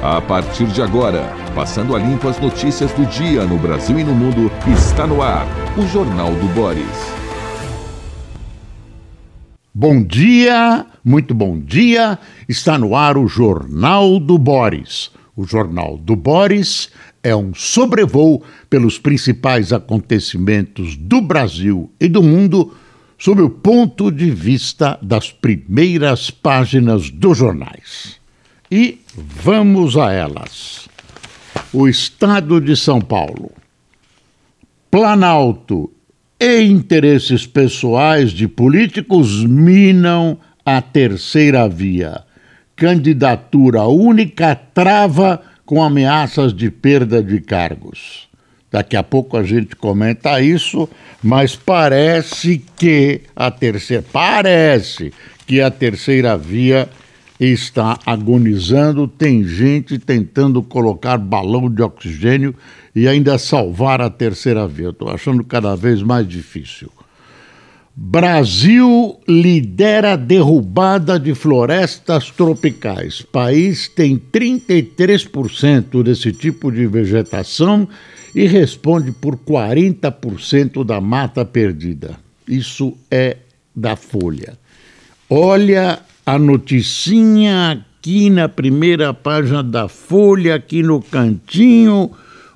A partir de agora, passando a limpo as notícias do dia no Brasil e no mundo, está no ar o Jornal do Boris. Bom dia, muito bom dia. Está no ar o Jornal do Boris. O Jornal do Boris é um sobrevoo pelos principais acontecimentos do Brasil e do mundo sob o ponto de vista das primeiras páginas dos jornais. E vamos a elas. O Estado de São Paulo. Planalto e interesses pessoais de políticos minam a terceira via. Candidatura única trava com ameaças de perda de cargos. Daqui a pouco a gente comenta isso, mas parece que a terceira parece que a terceira via está agonizando, tem gente tentando colocar balão de oxigênio e ainda salvar a terceira via. Estou achando cada vez mais difícil. Brasil lidera derrubada de florestas tropicais. País tem 33% desse tipo de vegetação e responde por 40% da mata perdida. Isso é da Folha. Olha a noticinha aqui na primeira página da Folha, aqui no cantinho,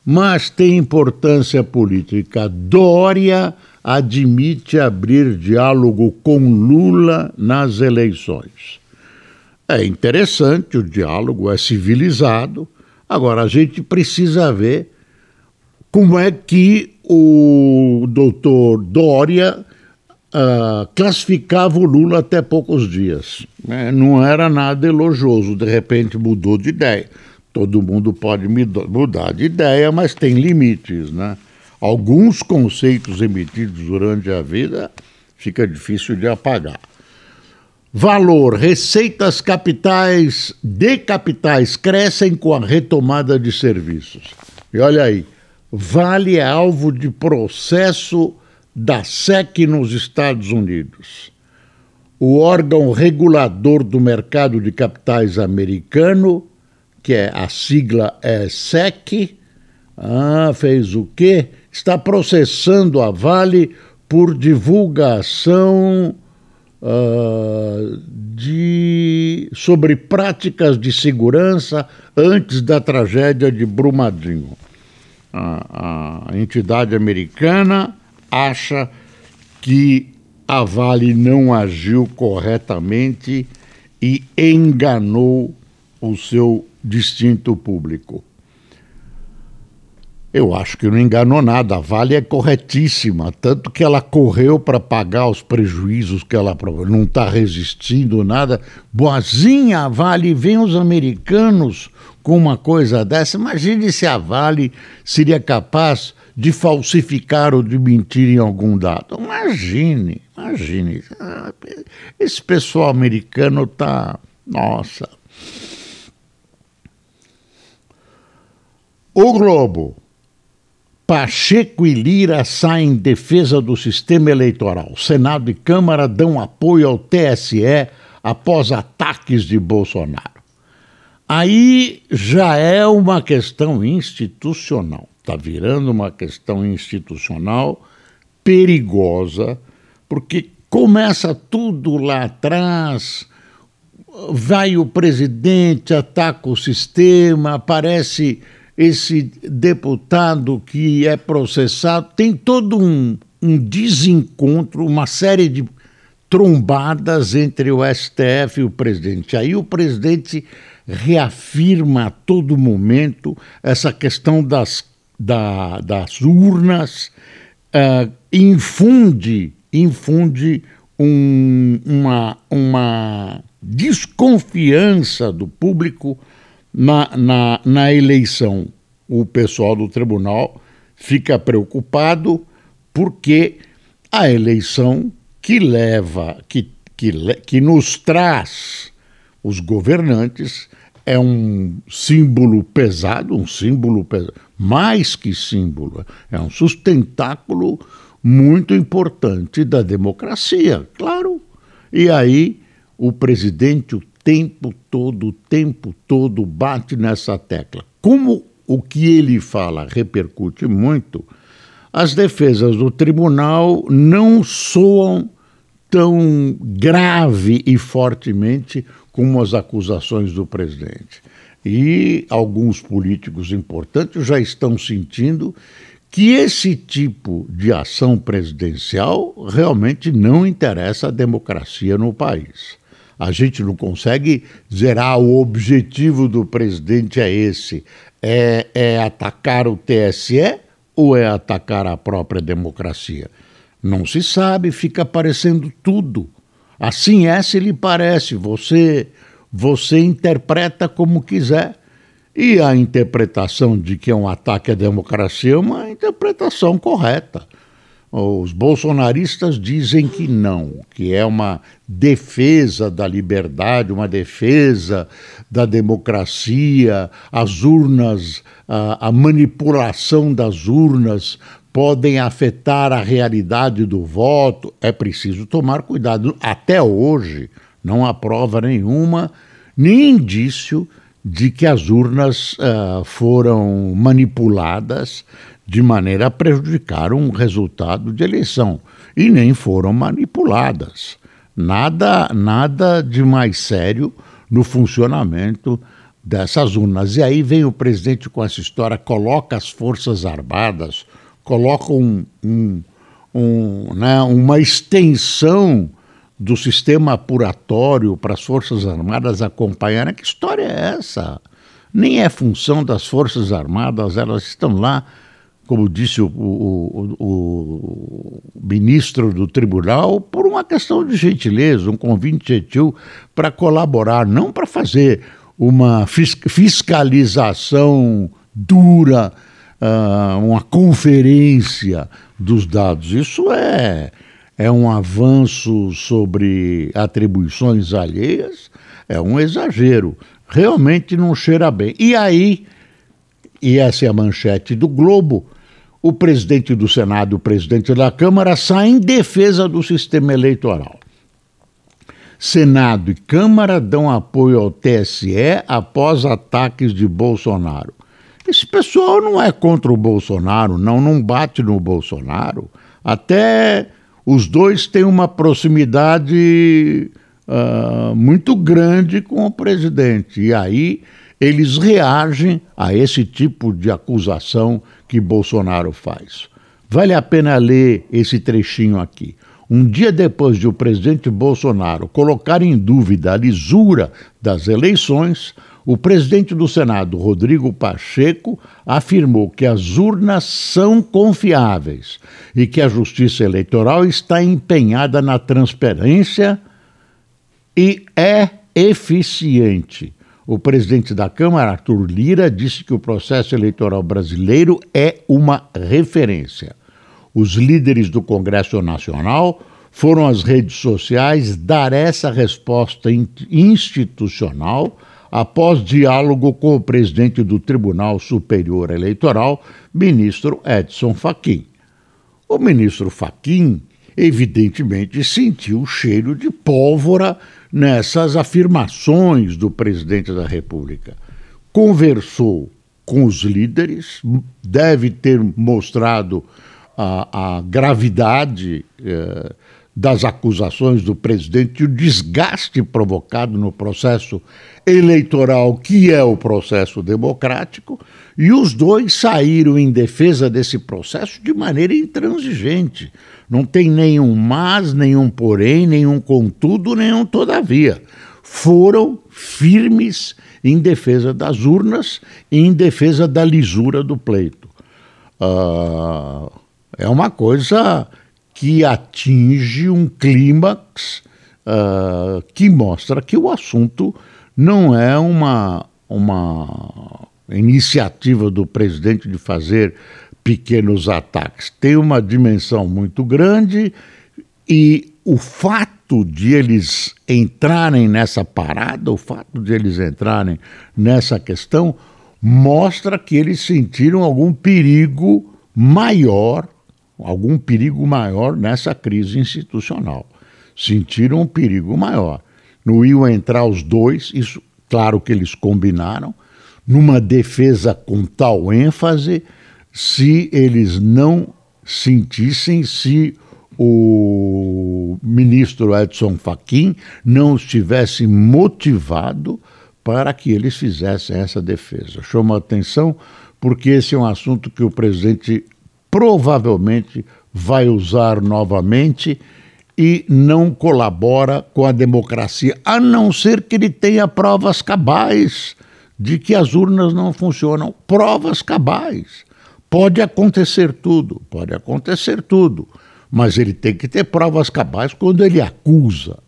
mas tem importância política. Dória admite abrir diálogo com Lula nas eleições. É interessante, o diálogo é civilizado. Agora, a gente precisa ver como é que o doutor Dória uh, classificava o Lula até poucos dias. É, não era nada elogioso, de repente mudou de ideia. Todo mundo pode mudar de ideia, mas tem limites, né? alguns conceitos emitidos durante a vida fica difícil de apagar. Valor: receitas capitais de capitais crescem com a retomada de serviços. E olha aí, Vale é alvo de processo da SEC nos Estados Unidos. O órgão regulador do mercado de capitais americano, que é a sigla é SEC, ah, fez o quê? está processando a Vale por divulgação uh, de, sobre práticas de segurança antes da tragédia de Brumadinho. A, a entidade americana acha que a Vale não agiu corretamente e enganou o seu distinto público. Eu acho que não enganou nada. A Vale é corretíssima, tanto que ela correu para pagar os prejuízos que ela não está resistindo nada. Boazinha a Vale, vem os americanos com uma coisa dessa. Imagine se a Vale seria capaz de falsificar ou de mentir em algum dado. Imagine, imagine. Esse pessoal americano está. Nossa. O Globo Pacheco e Lira saem em defesa do sistema eleitoral. Senado e Câmara dão apoio ao TSE após ataques de Bolsonaro. Aí já é uma questão institucional. Está virando uma questão institucional perigosa, porque começa tudo lá atrás, vai o presidente, ataca o sistema, aparece esse deputado que é processado, tem todo um, um desencontro, uma série de trombadas entre o STF e o presidente. Aí o presidente reafirma a todo momento essa questão das, da, das urnas, uh, infunde, infunde um, uma, uma desconfiança do público na, na, na eleição, o pessoal do tribunal fica preocupado porque a eleição que leva, que, que, que nos traz os governantes é um símbolo pesado, um símbolo pesado, mais que símbolo, é um sustentáculo muito importante da democracia, claro. E aí o presidente o tempo todo, o tempo todo bate nessa tecla. Como o que ele fala repercute muito, as defesas do tribunal não soam tão grave e fortemente como as acusações do presidente. E alguns políticos importantes já estão sentindo que esse tipo de ação presidencial realmente não interessa a democracia no país. A gente não consegue dizer, ah, o objetivo do presidente é esse: é, é atacar o TSE ou é atacar a própria democracia? Não se sabe, fica aparecendo tudo. Assim é se lhe parece, você, você interpreta como quiser. E a interpretação de que é um ataque à democracia é uma interpretação correta. Os bolsonaristas dizem que não, que é uma defesa da liberdade, uma defesa da democracia, as urnas, a, a manipulação das urnas podem afetar a realidade do voto. É preciso tomar cuidado. Até hoje, não há prova nenhuma, nem indício de que as urnas uh, foram manipuladas de maneira a prejudicar um resultado de eleição. E nem foram manipuladas. Nada, nada de mais sério no funcionamento dessas urnas. E aí vem o presidente com essa história, coloca as Forças Armadas coloca um, um, um, né, uma extensão do sistema apuratório para as Forças Armadas acompanharem. Que história é essa? Nem é função das Forças Armadas, elas estão lá, como disse o, o, o, o ministro do tribunal, por uma questão de gentileza, um convite gentil para colaborar, não para fazer uma fiscalização dura uh, uma conferência dos dados. Isso é, é um avanço sobre atribuições alheias, é um exagero. Realmente não cheira bem. E aí, e essa é a manchete do Globo, o presidente do Senado e o presidente da Câmara saem em defesa do sistema eleitoral. Senado e Câmara dão apoio ao TSE após ataques de Bolsonaro. Esse pessoal não é contra o Bolsonaro, não, não bate no Bolsonaro. Até os dois têm uma proximidade uh, muito grande com o presidente. E aí eles reagem a esse tipo de acusação que Bolsonaro faz. Vale a pena ler esse trechinho aqui. Um dia depois de o presidente Bolsonaro colocar em dúvida a lisura das eleições, o presidente do Senado, Rodrigo Pacheco, afirmou que as urnas são confiáveis e que a Justiça Eleitoral está empenhada na transparência e é eficiente. O presidente da Câmara, Arthur Lira, disse que o processo eleitoral brasileiro é uma referência. Os líderes do Congresso Nacional foram às redes sociais dar essa resposta institucional após diálogo com o presidente do Tribunal Superior Eleitoral, ministro Edson Fachin. O ministro Fachin, evidentemente, sentiu o cheiro de pólvora nessas afirmações do presidente da República. Conversou com os líderes, deve ter mostrado a, a gravidade eh, das acusações do presidente e o desgaste provocado no processo eleitoral, que é o processo democrático, e os dois saíram em defesa desse processo de maneira intransigente. Não tem nenhum mas, nenhum porém, nenhum contudo, nenhum todavia. Foram firmes em defesa das urnas e em defesa da lisura do pleito. Uh, é uma coisa que atinge um clímax uh, que mostra que o assunto não é uma, uma iniciativa do presidente de fazer pequenos ataques. Tem uma dimensão muito grande e o fato de eles entrarem nessa parada, o fato de eles entrarem nessa questão, mostra que eles sentiram algum perigo maior algum perigo maior nessa crise institucional. Sentiram um perigo maior. não iam entrar os dois, isso claro que eles combinaram, numa defesa com tal ênfase, se eles não sentissem, se o ministro Edson Fachin não estivesse motivado para que eles fizessem essa defesa. Chama atenção porque esse é um assunto que o presidente provavelmente vai usar novamente e não colabora com a democracia, a não ser que ele tenha provas cabais de que as urnas não funcionam. Provas cabais. Pode acontecer tudo, pode acontecer tudo, mas ele tem que ter provas cabais quando ele acusa.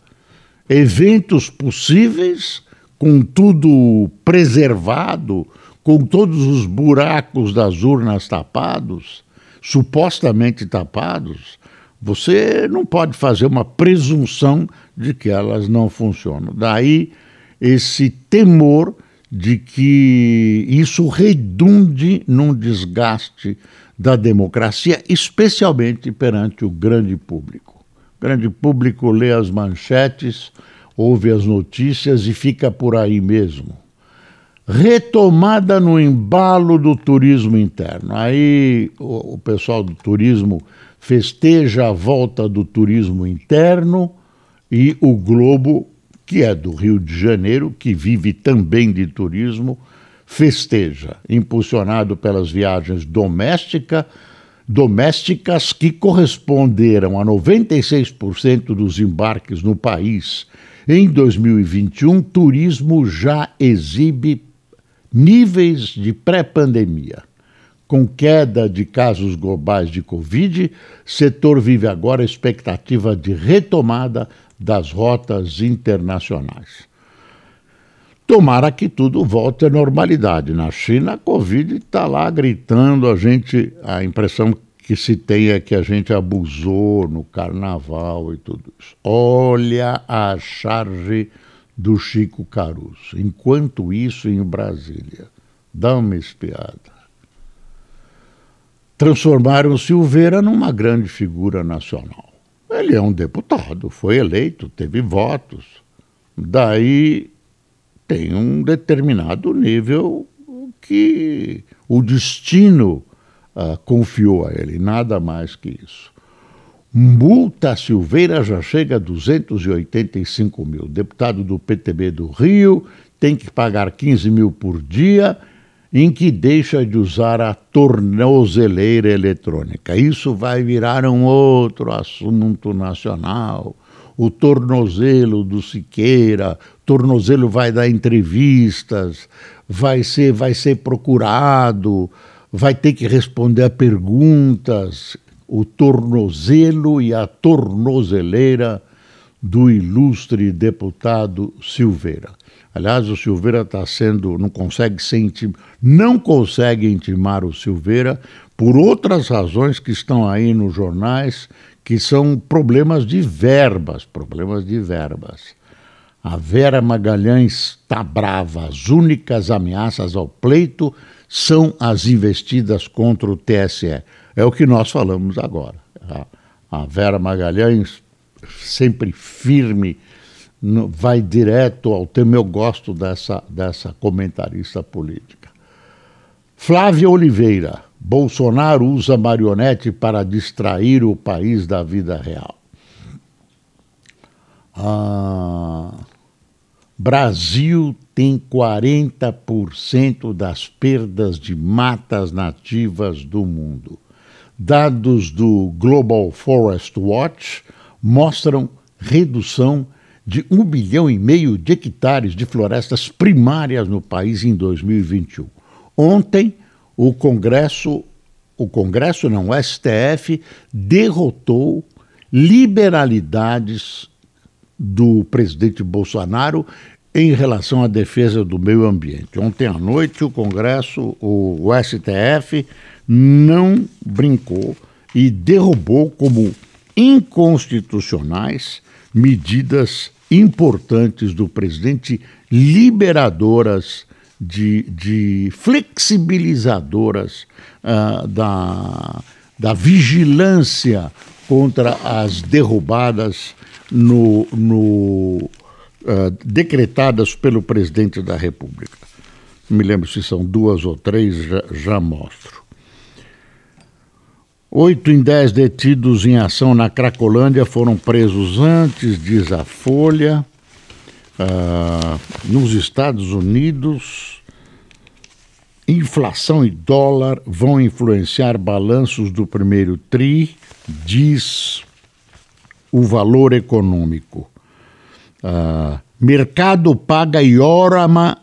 Eventos possíveis, com tudo preservado, com todos os buracos das urnas tapados, supostamente tapados, você não pode fazer uma presunção de que elas não funcionam. Daí esse temor de que isso redunde num desgaste da democracia, especialmente perante o grande público. O grande público lê as manchetes, ouve as notícias e fica por aí mesmo. Retomada no embalo do turismo interno. Aí o, o pessoal do turismo festeja a volta do turismo interno e o Globo que é do Rio de Janeiro, que vive também de turismo, festeja, impulsionado pelas viagens doméstica, domésticas que corresponderam a 96% dos embarques no país. Em 2021, turismo já exibe níveis de pré-pandemia. Com queda de casos globais de Covid, setor vive agora expectativa de retomada das rotas internacionais. Tomara que tudo volte à normalidade. Na China, a Covid está lá gritando, a gente, a impressão que se tem é que a gente abusou no carnaval e tudo isso. Olha a charge do Chico Caruso. Enquanto isso, em Brasília, dá uma espiada. Transformaram Silveira numa grande figura nacional. Ele é um deputado, foi eleito, teve votos. Daí tem um determinado nível que o destino uh, confiou a ele, nada mais que isso. Multa Silveira já chega a 285 mil. Deputado do PTB do Rio tem que pagar 15 mil por dia em que deixa de usar a tornozeleira eletrônica. Isso vai virar um outro assunto nacional. O tornozelo do Siqueira, tornozelo vai dar entrevistas, vai ser, vai ser procurado, vai ter que responder a perguntas. O tornozelo e a tornozeleira do ilustre deputado Silveira. Aliás, o Silveira está sendo, não consegue ser intim, não consegue intimar o Silveira por outras razões que estão aí nos jornais, que são problemas de verbas, problemas de verbas. A Vera Magalhães está brava. As únicas ameaças ao pleito são as investidas contra o TSE. É o que nós falamos agora. A Vera Magalhães, sempre firme vai direto ao tema. Eu gosto dessa, dessa comentarista política. Flávia Oliveira. Bolsonaro usa marionete para distrair o país da vida real. Ah, Brasil tem 40% das perdas de matas nativas do mundo. Dados do Global Forest Watch mostram redução de um bilhão e meio de hectares de florestas primárias no país em 2021. Ontem, o Congresso, o Congresso não, o STF, derrotou liberalidades do presidente Bolsonaro em relação à defesa do meio ambiente. Ontem à noite, o Congresso, o, STF, não brincou e derrubou como inconstitucionais medidas importantes do presidente, liberadoras, de, de flexibilizadoras uh, da, da vigilância contra as derrubadas no, no, uh, decretadas pelo presidente da República. Não me lembro se são duas ou três, já, já mostro. Oito em dez detidos em ação na Cracolândia foram presos antes, diz a Folha. Uh, nos Estados Unidos, inflação e dólar vão influenciar balanços do primeiro TRI, diz o valor econômico. Uh, mercado paga e Orama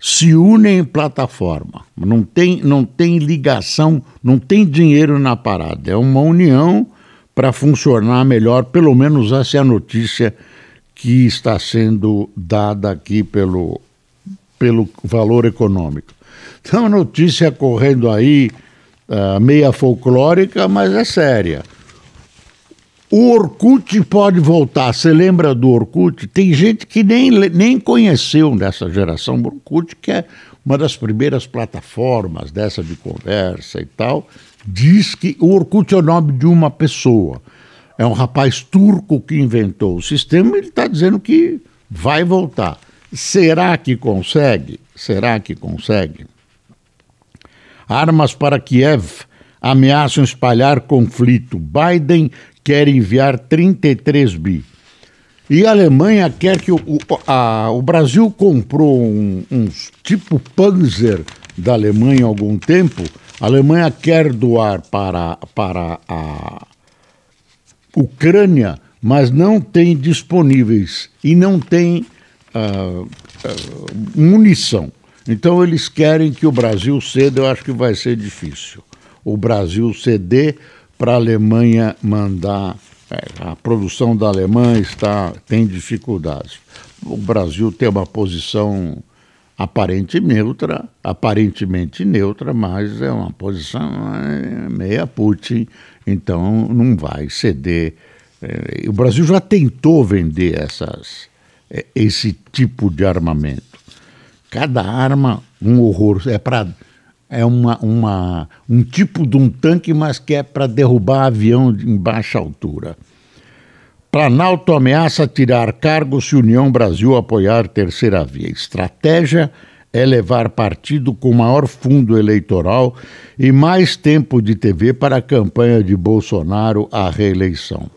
se unem em plataforma. Não tem, não tem ligação, não tem dinheiro na parada. É uma união para funcionar melhor. Pelo menos essa é a notícia que está sendo dada aqui pelo, pelo valor econômico. Então, notícia correndo aí, uh, meia folclórica, mas é séria. O Orkut pode voltar. Você lembra do Orkut? Tem gente que nem, nem conheceu dessa geração Orkut, que é uma das primeiras plataformas dessa de conversa e tal. Diz que o Orkut é o nome de uma pessoa. É um rapaz turco que inventou o sistema e ele está dizendo que vai voltar. Será que consegue? Será que consegue? Armas para Kiev ameaçam espalhar conflito. Biden quer enviar 33 bi. E a Alemanha quer que o, a, o Brasil comprou um, uns tipo Panzer da Alemanha há algum tempo. A Alemanha quer doar para, para a Ucrânia, mas não tem disponíveis e não tem uh, uh, munição. Então eles querem que o Brasil ceda, eu acho que vai ser difícil. O Brasil ceder para a Alemanha mandar. É, a produção da Alemanha está, tem dificuldades. O Brasil tem uma posição aparente neutra, aparentemente neutra, mas é uma posição é, meia Putin, então não vai ceder. É, o Brasil já tentou vender essas, esse tipo de armamento. Cada arma um horror, é para é uma, uma, um tipo de um tanque, mas que é para derrubar avião em baixa altura. Planalto ameaça tirar cargos se União Brasil apoiar terceira via. Estratégia é levar partido com maior fundo eleitoral e mais tempo de TV para a campanha de Bolsonaro à reeleição.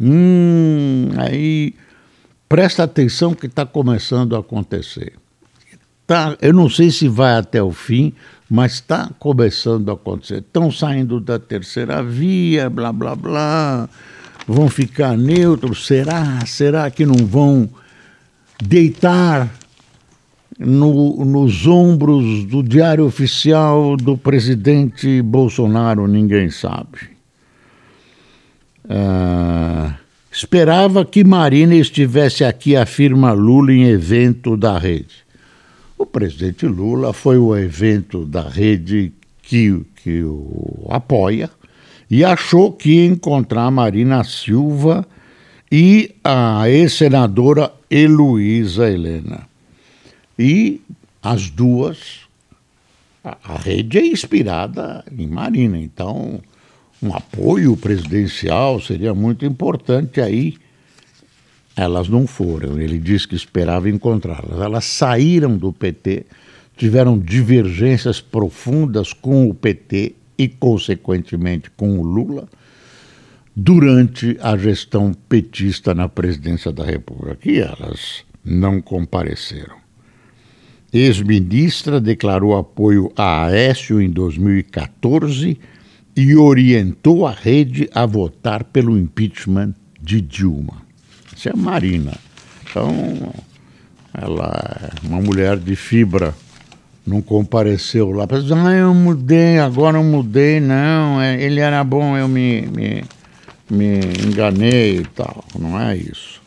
Hum, aí presta atenção que está começando a acontecer. Tá, eu não sei se vai até o fim, mas está começando a acontecer. Estão saindo da terceira via, blá, blá, blá, vão ficar neutros. Será? Será que não vão deitar no, nos ombros do diário oficial do presidente Bolsonaro? Ninguém sabe. Ah, esperava que Marina estivesse aqui, afirma Lula em evento da rede. O presidente Lula foi o evento da rede que, que o apoia e achou que ia encontrar Marina Silva e a ex-senadora Heloísa Helena. E as duas, a, a rede é inspirada em Marina, então um apoio presidencial seria muito importante aí elas não foram. Ele disse que esperava encontrá-las. Elas saíram do PT, tiveram divergências profundas com o PT e, consequentemente, com o Lula durante a gestão petista na presidência da República. E elas não compareceram. Ex-ministra declarou apoio a Aécio em 2014 e orientou a rede a votar pelo impeachment de Dilma. Isso é Marina. Então, ela é uma mulher de fibra, não compareceu lá. Ah, eu mudei, agora eu mudei, não, é, ele era bom, eu me, me, me enganei e tal. Não é isso.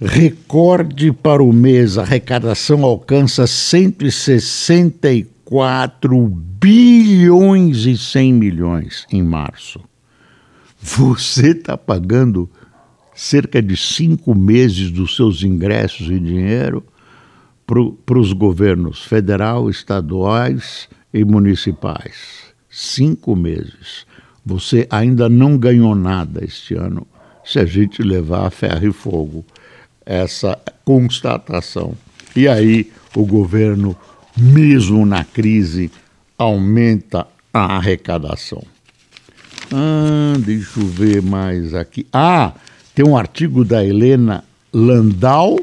Recorde para o mês, a arrecadação alcança 164 bilhões e 100 milhões em março. Você está pagando cerca de cinco meses dos seus ingressos em dinheiro para os governos federal, estaduais e municipais. Cinco meses. Você ainda não ganhou nada este ano se a gente levar a ferro e fogo essa constatação. E aí o governo, mesmo na crise, aumenta a arrecadação. Ah, deixa eu ver mais aqui. Ah, tem um artigo da Helena Landau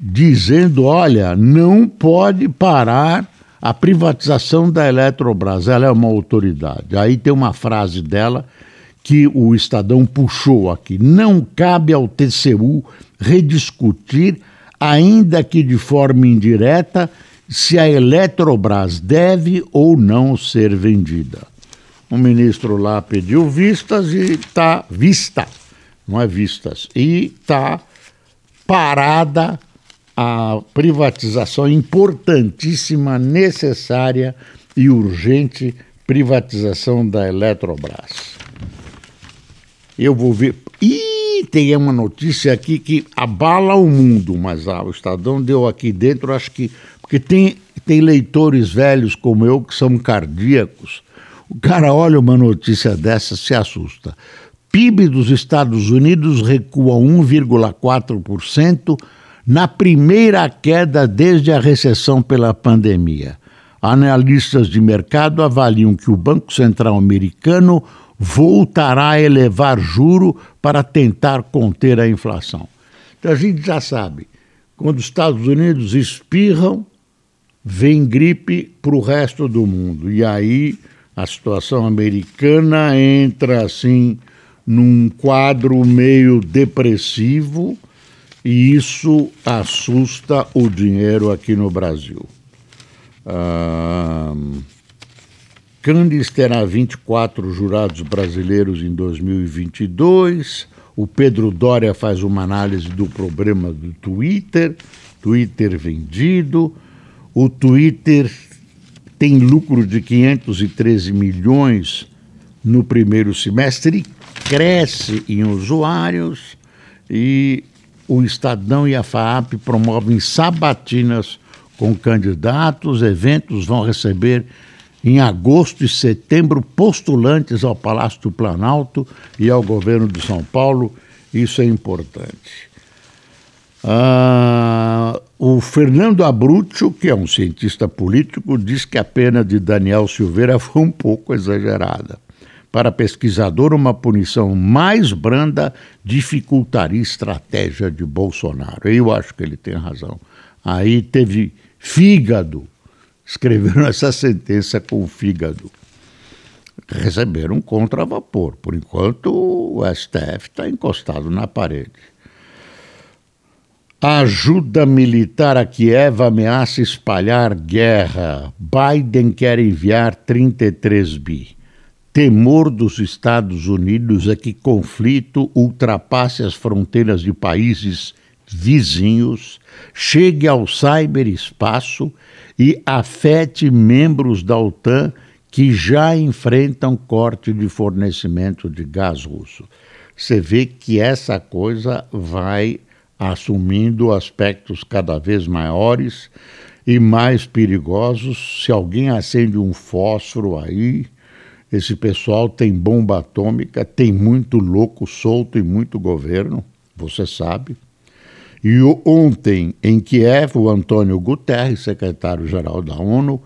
dizendo: olha, não pode parar a privatização da Eletrobras. Ela é uma autoridade. Aí tem uma frase dela que o Estadão puxou aqui. Não cabe ao TCU rediscutir, ainda que de forma indireta, se a Eletrobras deve ou não ser vendida. O ministro lá pediu vistas e está vista, não é vistas, e está parada a privatização importantíssima, necessária e urgente privatização da Eletrobras. Eu vou ver. Ih, tem uma notícia aqui que abala o mundo, mas ah, o Estadão deu aqui dentro, acho que. Porque tem, tem leitores velhos como eu que são cardíacos. O cara olha uma notícia dessa, se assusta. PIB dos Estados Unidos recua 1,4% na primeira queda desde a recessão pela pandemia. Analistas de mercado avaliam que o Banco Central americano voltará a elevar juro para tentar conter a inflação. Então a gente já sabe, quando os Estados Unidos espirram, vem gripe para o resto do mundo. E aí a situação americana entra assim num quadro meio depressivo e isso assusta o dinheiro aqui no Brasil. Ah, Candes terá 24 jurados brasileiros em 2022. O Pedro Dória faz uma análise do problema do Twitter, Twitter vendido. O Twitter tem lucro de 513 milhões no primeiro semestre e cresce em usuários. E o Estadão e a FAAP promovem sabatinas com candidatos, eventos vão receber em agosto e setembro postulantes ao Palácio do Planalto e ao governo de São Paulo. Isso é importante. Ah, o Fernando Abruzzo, que é um cientista político, diz que a pena de Daniel Silveira foi um pouco exagerada. Para pesquisador, uma punição mais branda dificultaria estratégia de Bolsonaro. Eu acho que ele tem razão. Aí teve fígado. Escreveram essa sentença com fígado. Receberam contra vapor. Por enquanto, o STF está encostado na parede. Ajuda militar a Kiev ameaça espalhar guerra. Biden quer enviar 33 bi temor dos Estados Unidos é que conflito ultrapasse as fronteiras de países vizinhos, chegue ao cyberespaço e afete membros da OTAN que já enfrentam corte de fornecimento de gás russo. Você vê que essa coisa vai assumindo aspectos cada vez maiores e mais perigosos. Se alguém acende um fósforo aí, esse pessoal tem bomba atômica, tem muito louco solto e muito governo, você sabe. E ontem, em Kiev, o Antônio Guterres, secretário-geral da ONU,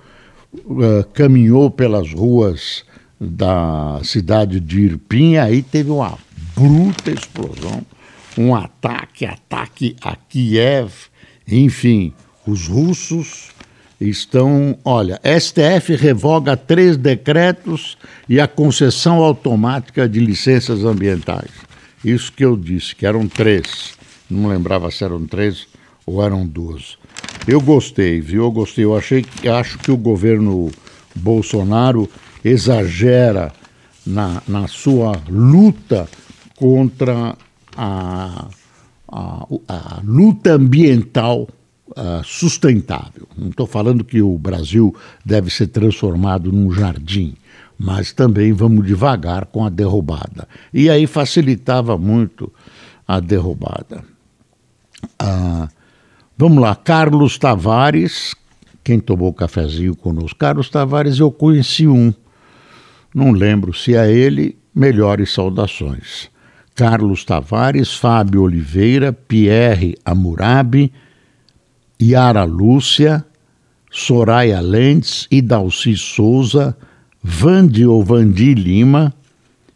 uh, caminhou pelas ruas da cidade de Irpin, e aí teve uma bruta explosão, um ataque, ataque a Kiev, enfim, os russos estão. Olha, STF revoga três decretos e a concessão automática de licenças ambientais. Isso que eu disse, que eram três. Não lembrava se eram três ou eram duas. Eu gostei, viu? Eu gostei. Eu achei, acho que o governo Bolsonaro exagera na, na sua luta contra a, a, a luta ambiental uh, sustentável. Não estou falando que o Brasil deve ser transformado num jardim, mas também vamos devagar com a derrubada. E aí facilitava muito a derrubada. Uh, vamos lá, Carlos Tavares, quem tomou cafezinho conosco? Carlos Tavares, eu conheci um, não lembro se é ele, melhores saudações. Carlos Tavares, Fábio Oliveira, Pierre Amurabi, Yara Lúcia, Soraya Lentes, Idalci Souza, Vande ou Vandi Lima,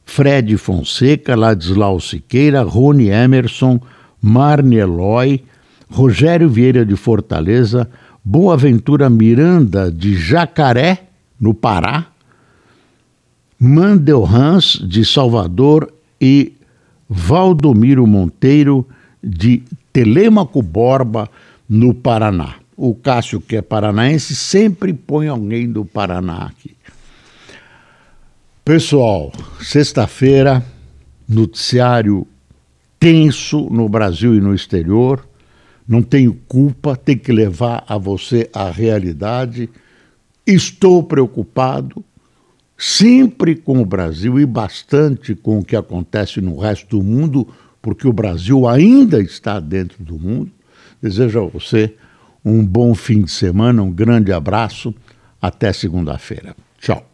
Fred Fonseca, Ladislau Siqueira, Rony Emerson, Marne Eloy, Rogério Vieira de Fortaleza, Boaventura Miranda de Jacaré, no Pará, Mandel Hans de Salvador e Valdomiro Monteiro de Telêmaco Borba, no Paraná. O Cássio, que é paranaense, sempre põe alguém do Paraná aqui. Pessoal, sexta-feira, noticiário tenso no Brasil e no exterior. Não tenho culpa, tem que levar a você a realidade. Estou preocupado, sempre com o Brasil e bastante com o que acontece no resto do mundo, porque o Brasil ainda está dentro do mundo. Desejo a você um bom fim de semana, um grande abraço. Até segunda-feira. Tchau.